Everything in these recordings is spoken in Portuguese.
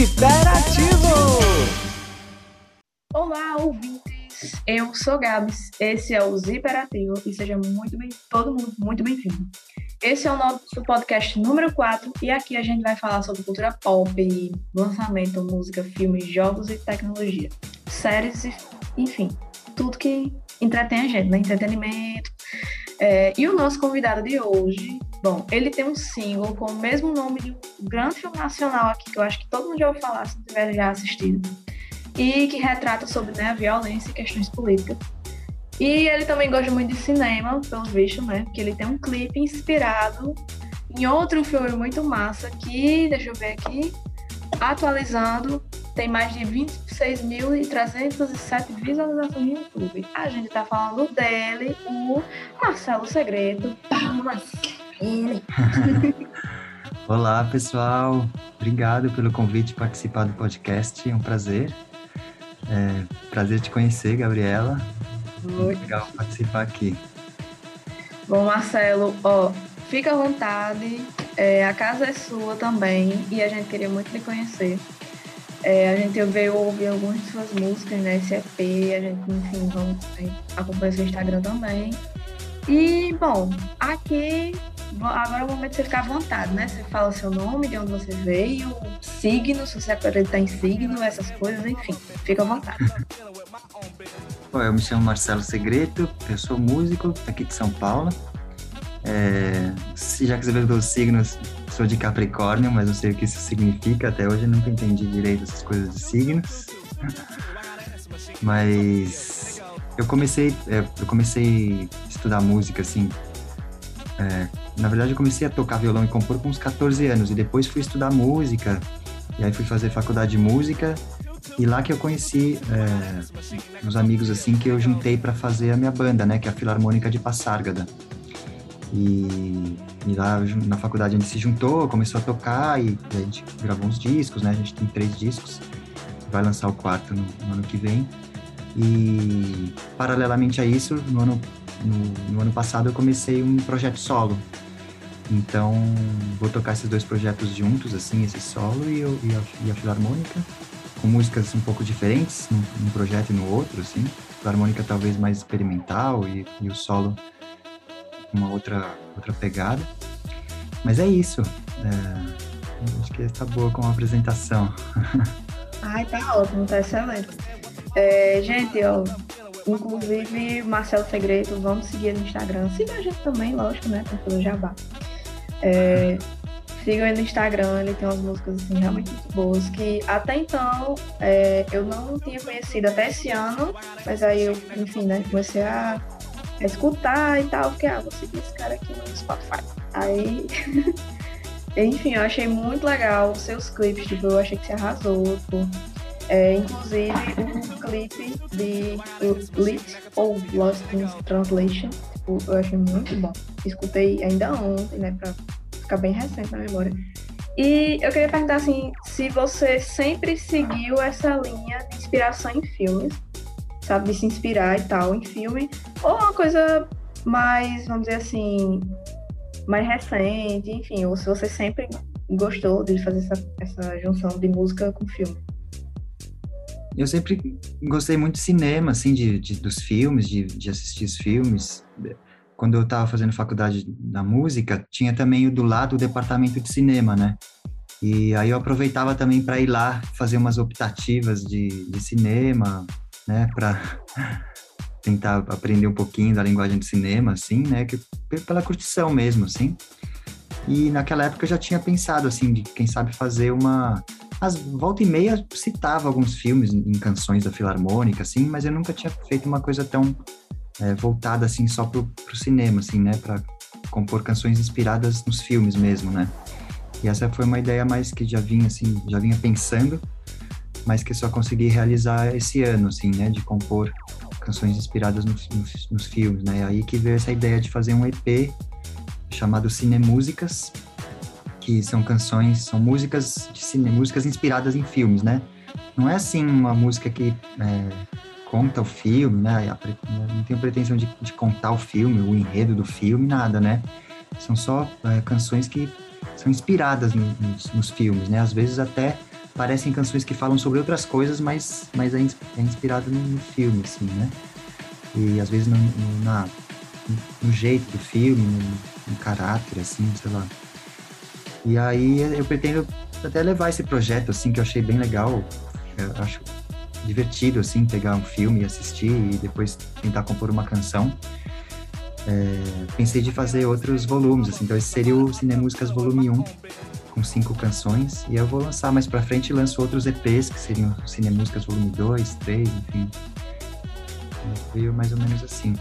Ziperativo! Olá, ouvintes! Eu sou Gabs, esse é o Ziperativo e seja muito bem, todo mundo muito bem-vindo. Esse é o nosso podcast número 4 e aqui a gente vai falar sobre cultura pop, lançamento, música, filmes, jogos e tecnologia, séries, enfim, tudo que entretém a gente, né? Entretenimento. É, e o nosso convidado de hoje, bom, ele tem um single com o mesmo nome de um grande filme nacional aqui, que eu acho que todo mundo já ouviu falar, se tiver já assistido, e que retrata sobre né, a violência e questões políticas. E ele também gosta muito de cinema, pelo visto, né? Porque ele tem um clipe inspirado em outro filme muito massa que, deixa eu ver aqui, atualizando, tem mais de 26.307 visualizações no YouTube. A gente tá falando dele, o Marcelo Segredo. Palmas! Olá, pessoal. Obrigado pelo convite para participar do podcast. É um prazer. É, prazer te conhecer, Gabriela. Muito legal participar aqui. Bom, Marcelo, ó, fica à vontade. É, a casa é sua também e a gente queria muito lhe conhecer. É, a gente veio ouvir algumas de suas músicas, né? Esse EP, a gente, enfim, vamos acompanhar seu Instagram também. E, bom, aqui, agora é o momento de você ficar à vontade, né? Você fala o seu nome, de onde você veio, signo, se você acredita em signo, essas coisas, enfim, fica à vontade. Eu me chamo Marcelo Segreto, eu sou músico aqui de São Paulo. É, já que você perguntou os signos, sou de Capricórnio, mas não sei o que isso significa. Até hoje eu nunca entendi direito essas coisas de signos. Mas eu comecei, é, eu comecei a estudar música assim. É, na verdade, eu comecei a tocar violão e compor com uns 14 anos e depois fui estudar música. E aí fui fazer faculdade de música e lá que eu conheci é, uns amigos assim que eu juntei para fazer a minha banda, né, que é a Filarmônica de Passárgada. E, e, lá na faculdade a gente se juntou, começou a tocar e, e, a gente gravou uns discos, né? A gente tem três discos, vai lançar o quarto no, no ano que vem. E paralelamente a isso, no ano, no, no ano passado eu comecei um projeto solo. Então vou tocar esses dois projetos juntos, assim, esse solo e, eu, e, a, e a Filarmônica com músicas um pouco diferentes num, num projeto e no outro, assim. A harmônica talvez mais experimental e, e o solo uma outra outra pegada. Mas é isso. É, acho que está boa com a apresentação. Ai, tá ótimo, tá excelente. É, gente, ó, inclusive Marcelo Segredo, vamos seguir no Instagram. Siga a gente também, lógico, né? Com o jabá. É, Sigam ele no Instagram, ele tem umas músicas assim, realmente muito boas, que até então é, eu não tinha conhecido até esse ano, mas aí eu, enfim, né, comecei a, a escutar e tal, porque, ah, vou seguir esse cara aqui no Spotify. Aí, enfim, eu achei muito legal os seus clipes, tipo, eu achei que você arrasou, tipo, é, inclusive o clipe de Lit ou Lost in Translation, tipo, eu achei muito bom. Escutei ainda ontem, né, pra fica bem recente na memória. E eu queria perguntar assim, se você sempre seguiu essa linha de inspiração em filmes, sabe, de se inspirar e tal em filme, ou uma coisa mais, vamos dizer assim, mais recente, enfim, ou se você sempre gostou de fazer essa, essa junção de música com filme. Eu sempre gostei muito de cinema, assim, de, de dos filmes, de, de assistir os filmes quando eu estava fazendo faculdade da música, tinha também do lado o departamento de cinema, né? E aí eu aproveitava também para ir lá fazer umas optativas de, de cinema, né? Para tentar aprender um pouquinho da linguagem de cinema, assim, né? Que, pela curtição mesmo, assim. E naquela época eu já tinha pensado, assim, de quem sabe fazer uma. As volta e meia citava alguns filmes em canções da Filarmônica, assim, mas eu nunca tinha feito uma coisa tão é, voltada assim só pro, pro cinema, assim, né, para compor canções inspiradas nos filmes mesmo, né? E essa foi uma ideia mais que já vinha assim, já vinha pensando, mas que só consegui realizar esse ano, assim, né, de compor canções inspiradas nos, nos, nos filmes, né? Aí que veio essa ideia de fazer um EP chamado Cinemúsicas, que são canções, são músicas de cine, músicas inspiradas em filmes, né? Não é assim uma música que é, conta o filme, né? Não tenho pretensão de, de, contar o filme, o enredo do filme, nada, né? São só é, canções que são inspiradas no, nos, nos, filmes, né? Às vezes até parecem canções que falam sobre outras coisas, mas, mas é, é inspirado no, no, filme, assim, né? E às vezes no, no, na, no jeito do filme, no, no caráter, assim, sei lá. E aí eu pretendo até levar esse projeto, assim, que eu achei bem legal. Eu acho divertido, assim, pegar um filme e assistir e depois tentar compor uma canção. É, pensei de fazer outros volumes, assim, então esse seria o Cinemúsicas Volume 1, com cinco canções, e eu vou lançar mais pra frente lanço outros EPs, que seriam Cinemúsicas Volume 2, 3, enfim. Veio mais ou menos assim.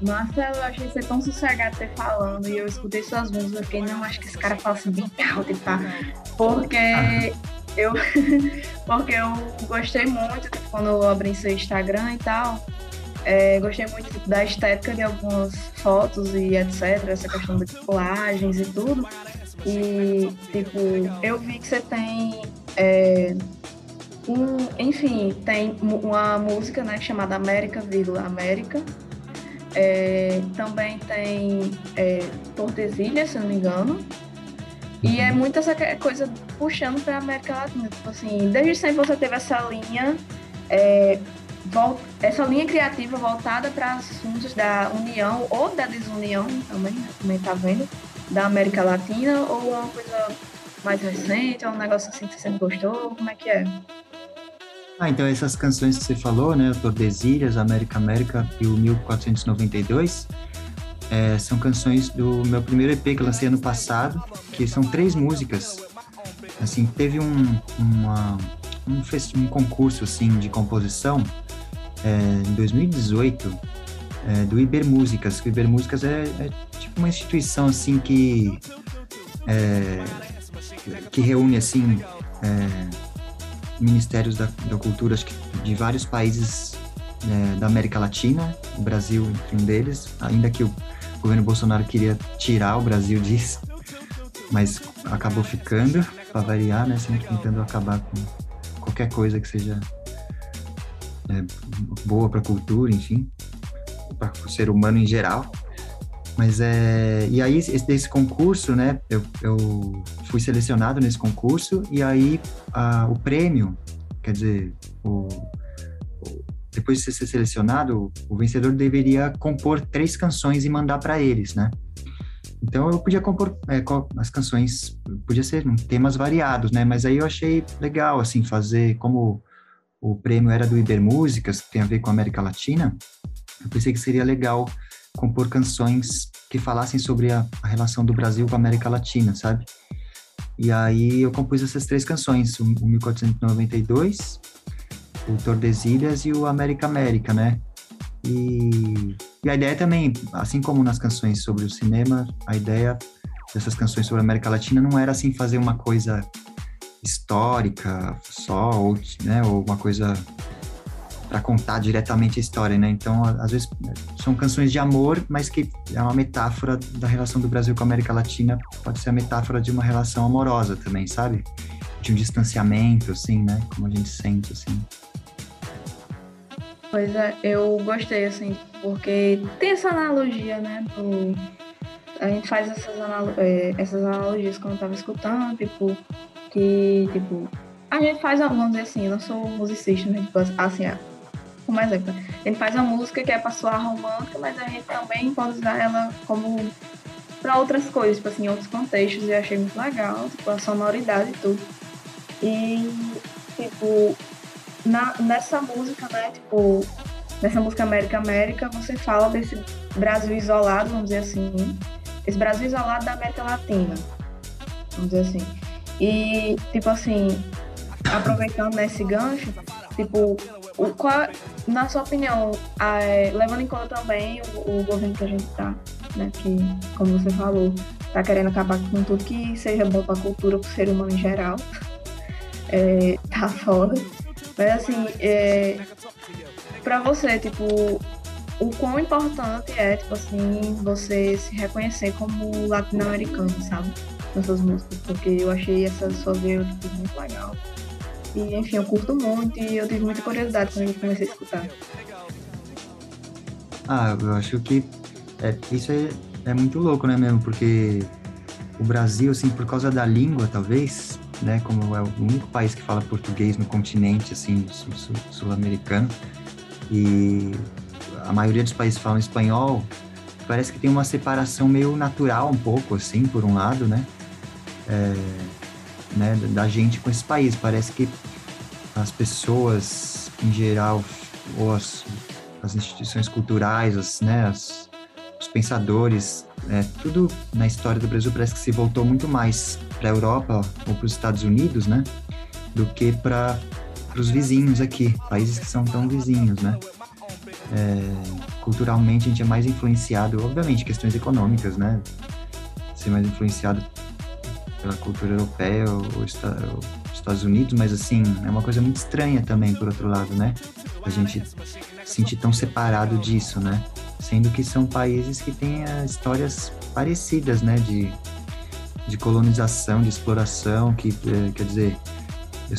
Marcelo, eu achei você tão sossegado você falando e eu escutei suas músicas, eu fiquei, não, acho que esse cara fala assim bem alto e tá. Porque ah. eu porque eu gostei muito tipo, quando eu abri seu Instagram e tal. É, gostei muito tipo, da estética de algumas fotos e etc, essa questão de colagens e tudo. E, tipo, eu vi que você tem. É, um, enfim, tem uma música né, chamada América, vírgula, América, é, também tem é, Tordesilhas, se não me engano. E é uhum. muito essa coisa puxando para a América Latina. Tipo assim, desde sempre você teve essa linha, é, essa linha criativa voltada para assuntos da união ou da desunião também, né, também tá vendo, da América Latina, ou é uma coisa mais recente, é um negócio assim que você sempre gostou? Como é que é? Ah, então essas canções que você falou, né, Tordesilhas, América América e o 1492, é, são canções do meu primeiro EP que lancei ano passado, que são três músicas. Assim, teve um, uma, um, um concurso, assim, de composição é, em 2018 é, do Iber Músicas, que o Iber Músicas é, é tipo uma instituição, assim, que, é, que reúne, assim, é, ministérios da, da cultura acho que de vários países é, da América Latina, o Brasil entre um deles, ainda que o governo Bolsonaro queria tirar o Brasil disso, mas acabou ficando, para variar, né, sempre tentando acabar com qualquer coisa que seja é, boa para a cultura, enfim, para o ser humano em geral. Mas é. E aí, esse, desse concurso, né? Eu, eu fui selecionado nesse concurso, e aí a, o prêmio, quer dizer, o, o, depois de ser selecionado, o vencedor deveria compor três canções e mandar para eles, né? Então eu podia compor é, as canções, podia ser temas variados, né? Mas aí eu achei legal, assim, fazer como o prêmio era do Iber Músicas, que tem a ver com a América Latina, eu pensei que seria legal compor canções que falassem sobre a, a, relação do Brasil com a América Latina, sabe? E aí eu compus essas três canções, o, o 1492, o Tordesilhas e o América América, né? E, e a ideia também, assim como nas canções sobre o cinema, a ideia dessas canções sobre a América Latina não era assim fazer uma coisa histórica só, ou, né, ou uma coisa para contar diretamente a história, né? Então, às vezes são canções de amor, mas que é uma metáfora da relação do Brasil com a América Latina, pode ser a metáfora de uma relação amorosa também, sabe? De um distanciamento, assim, né? Como a gente sente, assim. Pois é, eu gostei, assim, porque tem essa analogia, né? Do... A gente faz essas. É, essas analogias quando eu tava escutando, tipo, que, tipo, a gente faz, dizer assim, eu não sou musicista, né? Tipo, assim, como exemplo. A gente faz a música que é para soar romântica, mas a gente também pode usar ela como para outras coisas, tipo assim, em outros contextos, eu achei muito legal, tipo, a sonoridade e tudo. E, tipo, na, nessa música, né, tipo, nessa música América América, você fala desse Brasil isolado, vamos dizer assim, esse Brasil isolado da América Latina, vamos dizer assim. E, tipo assim, aproveitando nesse gancho, tipo, o, qual, na sua opinião, levando em conta também o, o, governo que a gente está, né, que, como você falou, está querendo acabar com tudo que seja bom para a cultura, para o ser humano em geral, é, tá foda. Mas assim, é, para você, tipo, o quão importante é, tipo assim, você se reconhecer como latino-americano, sabe? Nas suas músicas, porque eu achei essa sua tipo, muito legal. E, enfim, eu curto muito e eu tive muita curiosidade quando eu comecei a escutar. Ah, eu acho que é, isso é, é muito louco, né, mesmo? Porque o Brasil, assim, por causa da língua, talvez, né, como é o único país que fala português no continente, assim, sul-americano, e a maioria dos países falam espanhol, parece que tem uma separação meio natural um pouco, assim, por um lado, né, é, né da gente com esse país. Parece que as pessoas, em geral, ou as, as instituições culturais, as, né, as, os pensadores, é, tudo na história do Brasil parece que se voltou muito mais para a Europa ou para os Estados Unidos, né, do que para os vizinhos aqui, países que são tão vizinhos, né. É, culturalmente a gente é mais influenciado, obviamente, questões econômicas, né, ser mais influenciado pela cultura europeia ou, ou Estados Unidos, mas assim, é uma coisa muito estranha também, por outro lado, né? A gente se sentir tão separado disso, né? Sendo que são países que têm uh, histórias parecidas, né? De, de colonização, de exploração, que, uh, quer dizer, eu,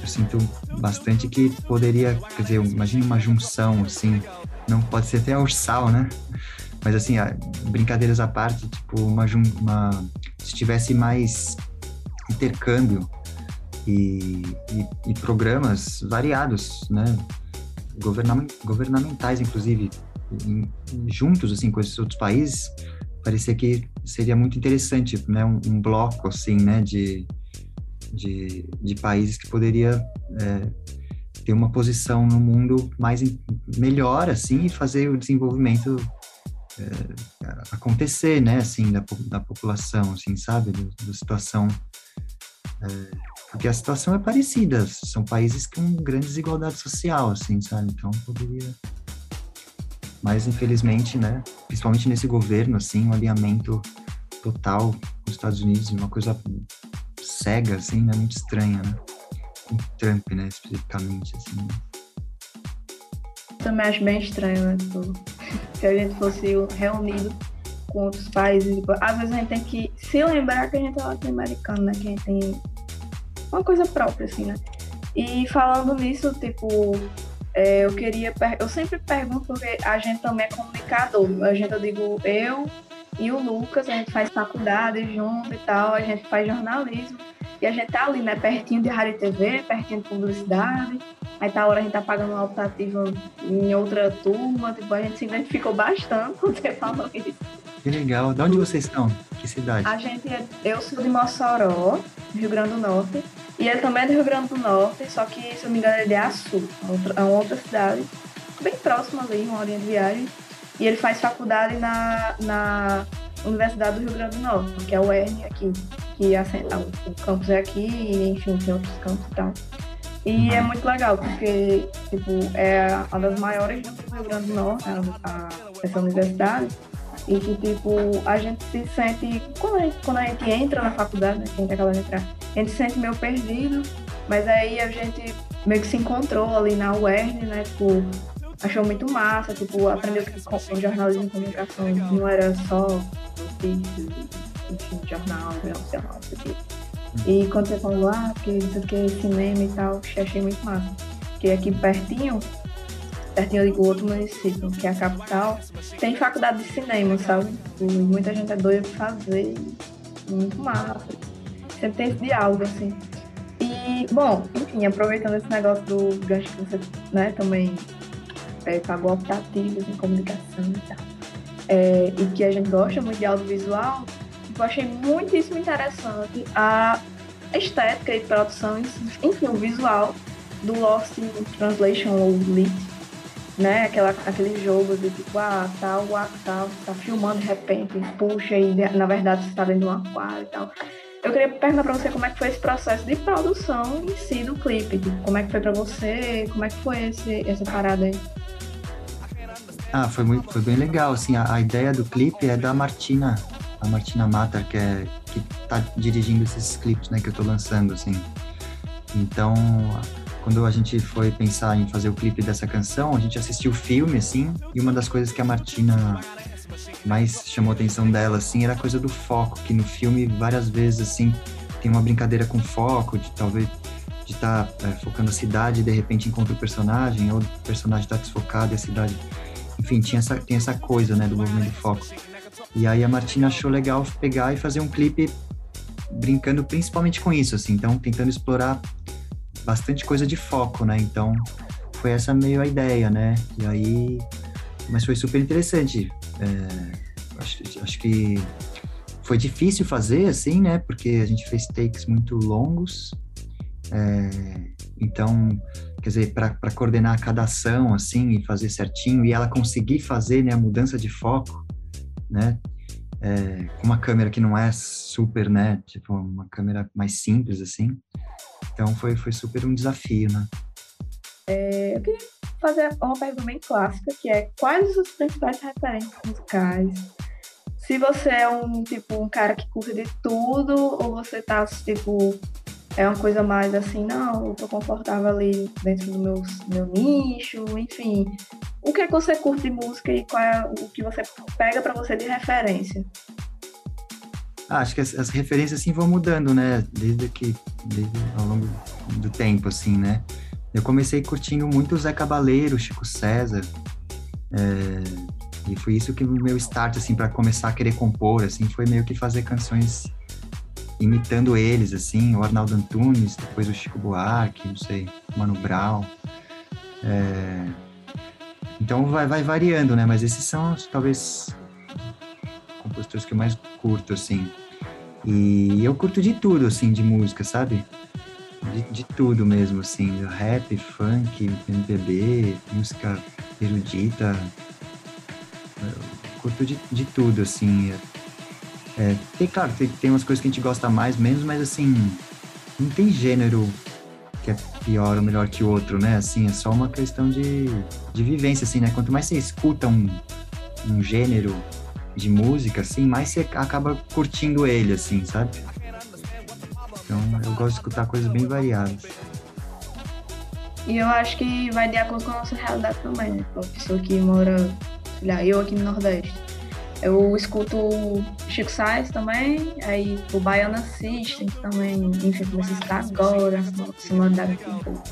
eu, sinto bastante que poderia, quer dizer, imagine uma junção, assim, não pode ser até ursal, né? Mas assim, brincadeiras à parte, tipo, uma, uma se tivesse mais intercâmbio e, e, e programas variados, né? governamentais, inclusive, em, juntos assim com esses outros países, parecia que seria muito interessante, né? Um, um bloco assim, né? De, de, de países que poderia é, ter uma posição no mundo mais melhor assim e fazer o desenvolvimento é, acontecer, né? Assim da, da população, assim, sabe? Da, situação é, porque a situação é parecida, são países com grande desigualdade social, assim, sabe? Então poderia. Mas infelizmente, né? Principalmente nesse governo, assim, um alinhamento total com os Estados Unidos, uma coisa cega, assim, né? Muito estranha, né? Com Trump, né? Especificamente, assim. Também acho bem estranho, né? Tipo, se a gente fosse reunido com outros países. Tipo, às vezes a gente tem que se lembrar que a gente é latino-americano, né? Que a gente tem uma coisa própria, assim, né? E falando nisso, tipo, é, eu queria. Eu sempre pergunto, porque a gente também é comunicador. A gente, eu digo, eu e o Lucas, a gente faz faculdade junto e tal, a gente faz jornalismo. E a gente tá ali, né, pertinho de rádio e TV, pertinho de publicidade. Aí tá a hora a gente tá pagando uma optativa em outra turma, tipo, a gente se identificou bastante quando você falou isso. Que legal. De onde vocês estão? Que cidade? A gente é, eu sou de Mossoró, Rio Grande do Norte. E ele também é do Rio Grande do Norte, só que, se eu não me engano, ele é de Açu, é uma outra cidade, bem próxima ali, uma horinha de viagem. E ele faz faculdade na, na Universidade do Rio Grande do Norte, que é o UERN aqui, que é, o campus é aqui, e enfim, tem outros campos e tal. E é muito legal, porque, tipo, é uma das maiores do Rio Grande do Norte, a, a, essa universidade. E que, tipo, a gente se sente. Quando a gente, quando a gente entra na faculdade, né? Que a gente acaba de entrar, a gente se sente meio perdido, mas aí a gente meio que se encontrou ali na UERN, né? Tipo, achou muito massa, tipo, aprendeu que jornalismo e comunicação não era só enfim, jornal, nacional, isso aqui. E quando você falou, ah, porque isso aqui é cinema e tal, achei muito massa. Porque aqui pertinho pertinho do outro município, que é a capital, tem faculdade de cinema, sabe? E muita gente é doida pra fazer, muito massa. Sempre tem esse diálogo, assim. E, bom, enfim, aproveitando esse negócio do gancho que você, né, também é, pagou optativos em comunicação e tal, é, e que a gente gosta muito de audiovisual, eu achei muitíssimo interessante a estética e produção, enfim, o visual do Lost in Translation ou Lit, né? Aquela, aquele jogo de tipo, ah, tal, tá, tá, tá filmando de repente, puxa, e na verdade você está dentro de um aquário e tal. Eu queria perguntar para você como é que foi esse processo de produção em si do clipe. Tipo, como é que foi para você? Como é que foi esse, essa parada aí? Ah, foi, muito, foi bem legal, assim, a, a ideia do clipe é da Martina, a Martina Matar, que, é, que tá dirigindo esses clipes, né, que eu tô lançando, assim. Então, quando a gente foi pensar em fazer o clipe dessa canção, a gente assistiu o filme, assim, e uma das coisas que a Martina mais chamou a atenção dela, assim, era a coisa do foco, que no filme, várias vezes, assim, tem uma brincadeira com foco, de talvez de estar tá, é, focando a cidade e de repente encontra o personagem, ou o personagem está desfocado e a cidade... Enfim, tinha essa, tem essa coisa, né, do movimento foco. E aí a Martina achou legal pegar e fazer um clipe brincando principalmente com isso, assim, então tentando explorar bastante coisa de foco, né? Então foi essa meio a ideia, né? E aí, mas foi super interessante. É, acho, acho que foi difícil fazer, assim, né? Porque a gente fez takes muito longos. É, então, quer dizer, para coordenar cada ação, assim, e fazer certinho, e ela conseguir fazer né, a mudança de foco, né? É, com uma câmera que não é super, né? Tipo, uma câmera mais simples, assim. Então, foi, foi super um desafio, né? É, eu queria fazer uma pergunta bem clássica, que é quais os principais referentes musicais se você é um tipo um cara que curte de tudo ou você tá tipo é uma coisa mais assim, não, eu tô confortável ali dentro do meu, meu nicho, enfim. O que é que você curte de música e qual é o que você pega para você de referência? Ah, acho que as, as, referências assim vão mudando, né? Desde que desde ao longo do tempo, assim, né? Eu comecei curtindo muito o Zé Cabaleiro, Chico César, é, e foi isso que o meu start, assim, para começar a querer compor, assim, foi meio que fazer canções imitando eles, assim, o Arnaldo Antunes, depois o Chico Buarque, não sei, Mano Brown. É... Então vai, vai variando, né? Mas esses são, talvez, compositores que eu mais curto, assim. E eu curto de tudo, assim, de música, sabe? De, de tudo mesmo, assim, rap, funk, MPB, música erudita, curto de, de tudo, assim. É, tem, claro, tem, tem umas coisas que a gente gosta mais, menos, mas assim, não tem gênero que é pior ou melhor que o outro, né? Assim, é só uma questão de, de vivência, assim, né? Quanto mais você escuta um, um gênero de música, assim, mais você acaba curtindo ele, assim, sabe? Então, eu gosto de escutar coisas bem variadas. E eu acho que vai de acordo com a nossa realidade também, né? A pessoa que mora lá, eu aqui no Nordeste. Eu escuto Chico Sainz também, aí o Baiana System também, enfim, comecei a escutar agora, sonoridade aqui um pouco.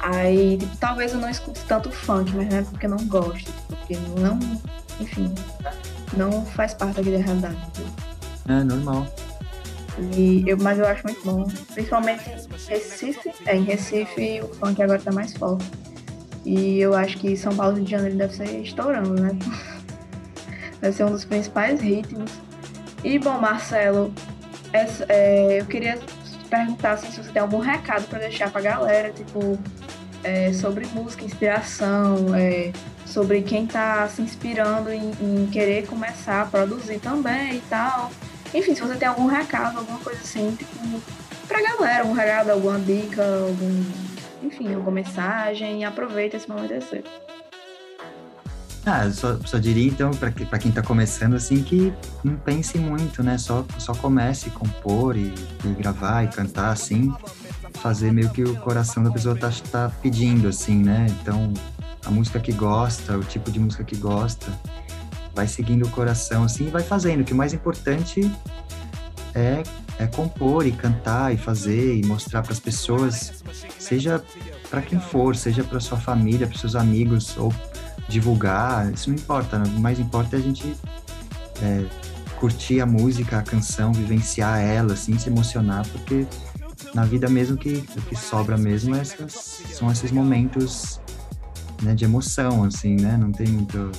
Aí, tipo, talvez eu não escute tanto funk, mas não é porque eu não gosto, porque não, enfim, não faz parte aqui da realidade. É, normal. E eu, mas eu acho muito bom, principalmente em Recife, é, em Recife o funk agora tá mais forte. E eu acho que São Paulo de Janeiro deve ser estourando, né? Deve ser um dos principais ritmos. E bom, Marcelo, essa, é, eu queria perguntar assim, se você tem algum recado para deixar para a galera, tipo, é, sobre música, inspiração, é, sobre quem está se inspirando em, em, querer começar a produzir também e tal. Enfim, se você tem algum recado, alguma coisa assim, tipo, pra galera, um recado, alguma dica, algum enfim, alguma mensagem, aproveita esse momento assim. Ah, só, só diria então para quem está começando assim que não pense muito, né? Só, só comece a compor e, e, gravar e cantar assim, fazer meio que o coração da pessoa tá, tá pedindo assim, né? Então a música que gosta, o tipo de música que gosta, vai seguindo o coração assim e vai fazendo. O que o mais importante é, é compor e cantar e fazer e mostrar para as pessoas, seja para quem for, seja para sua família, para seus amigos ou divulgar, isso não importa. Né? O mais importa é a gente é, curtir a música, a canção, vivenciar ela, assim, se emocionar, porque na vida mesmo que o que sobra mesmo é essas, são esses momentos né, de emoção, assim, né? Não tem muito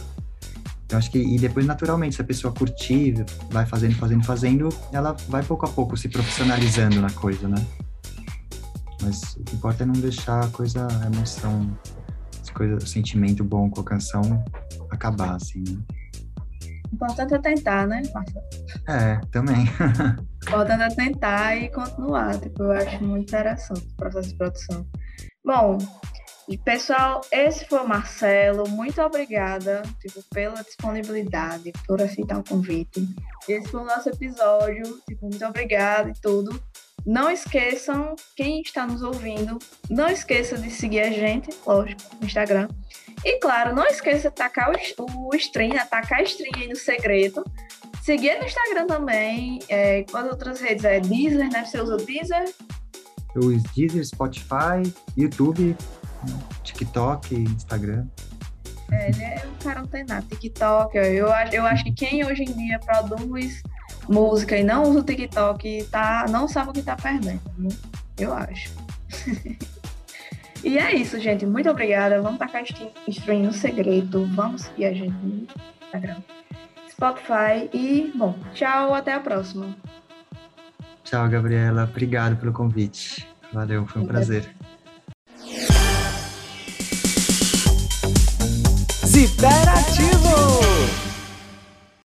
eu acho que, e depois, naturalmente, se a pessoa curtir, vai fazendo, fazendo, fazendo, ela vai pouco a pouco se profissionalizando na coisa, né? Mas o que importa é não deixar a coisa, a emoção, as coisas, o sentimento bom com a canção acabar, assim, né? Importante é tentar, né, Marcelo? É, também. importante é tentar e continuar. Tipo, eu acho muito interessante o processo de produção. Bom, pessoal, esse foi o Marcelo. Muito obrigada tipo, pela disponibilidade, por aceitar o convite. Esse foi o nosso episódio. Tipo, muito obrigada e tudo. Não esqueçam, quem está nos ouvindo, não esqueça de seguir a gente, lógico, no Instagram. E claro, não esqueça de tacar o, o stream, atacar a stream aí no segredo. Seguir no Instagram também. É, as outras redes é Deezer, né? Você usa o Deezer? Eu uso Deezer, Spotify, YouTube, TikTok, Instagram. É, ele é um cara antenado. TikTok, eu, eu acho que quem hoje em dia produz música e não usa o TikTok, tá, não sabe o que tá perdendo, eu acho. e é isso, gente. Muito obrigada. Vamos tacar stream no segredo. Vamos seguir a gente no Instagram, Spotify. E, bom, tchau, até a próxima. Tchau, Gabriela. Obrigado pelo convite. Valeu, foi um prazer. Ziperativo!